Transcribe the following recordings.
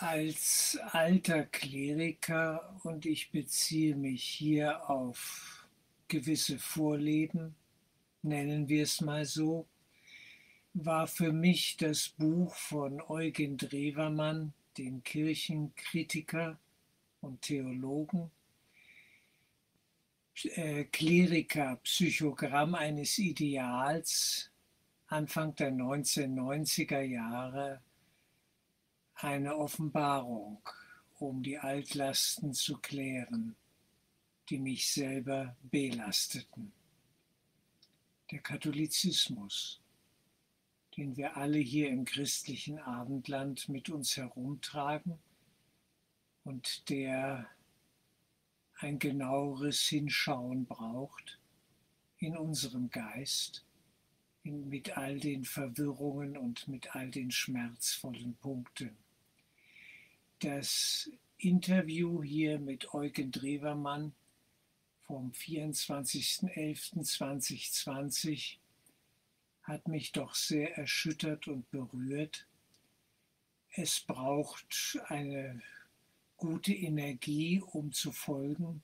als alter Kleriker und ich beziehe mich hier auf gewisse Vorleben, nennen wir es mal so, war für mich das Buch von Eugen Drewermann, dem Kirchenkritiker und Theologen, äh, Kleriker, Psychogramm eines Ideals, Anfang der 1990er Jahre eine Offenbarung, um die Altlasten zu klären, die mich selber belasteten. Der Katholizismus, den wir alle hier im christlichen Abendland mit uns herumtragen und der ein genaueres Hinschauen braucht in unserem Geist, in, mit all den Verwirrungen und mit all den schmerzvollen Punkten das Interview hier mit Eugen Drewermann vom 24.11.2020 hat mich doch sehr erschüttert und berührt. Es braucht eine gute Energie, um zu folgen.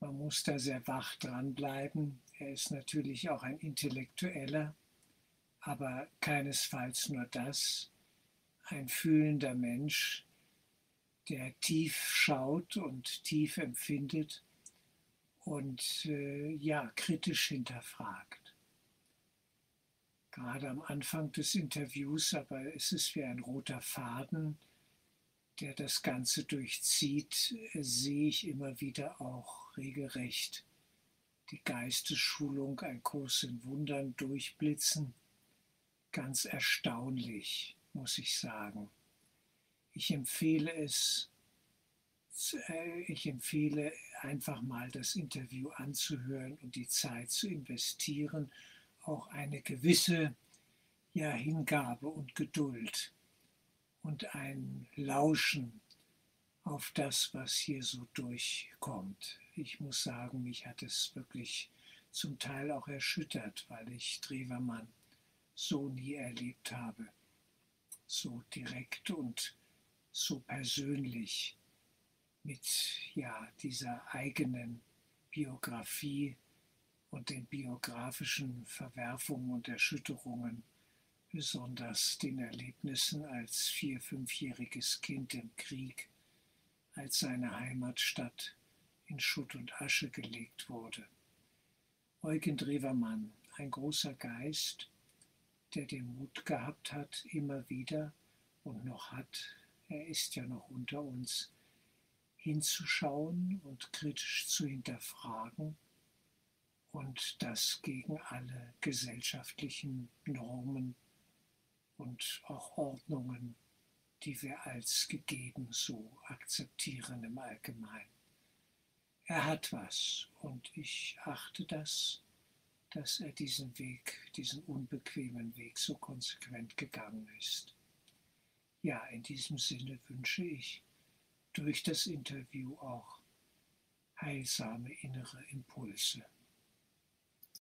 Man muss da sehr wach dranbleiben. Er ist natürlich auch ein Intellektueller, aber keinesfalls nur das. Ein fühlender Mensch, der tief schaut und tief empfindet und äh, ja, kritisch hinterfragt. Gerade am Anfang des Interviews, aber es ist wie ein roter Faden, der das Ganze durchzieht, sehe ich immer wieder auch regelrecht die Geistesschulung, ein Kurs in Wundern durchblitzen. Ganz erstaunlich, muss ich sagen. Ich empfehle es, äh, ich empfehle einfach mal das Interview anzuhören und die Zeit zu investieren, auch eine gewisse ja, Hingabe und Geduld und ein Lauschen auf das, was hier so durchkommt. Ich muss sagen, mich hat es wirklich zum Teil auch erschüttert, weil ich Drewermann so nie erlebt habe. So direkt und so persönlich mit ja, dieser eigenen Biografie und den biografischen Verwerfungen und Erschütterungen, besonders den Erlebnissen als vier-, fünfjähriges Kind im Krieg, als seine Heimatstadt in Schutt und Asche gelegt wurde. Eugen Drewermann, ein großer Geist, der den Mut gehabt hat, immer wieder und noch hat, er ist ja noch unter uns, hinzuschauen und kritisch zu hinterfragen und das gegen alle gesellschaftlichen Normen und auch Ordnungen, die wir als gegeben so akzeptieren im Allgemeinen. Er hat was und ich achte das, dass er diesen Weg, diesen unbequemen Weg so konsequent gegangen ist. Ja, in diesem Sinne wünsche ich durch das Interview auch heilsame innere Impulse.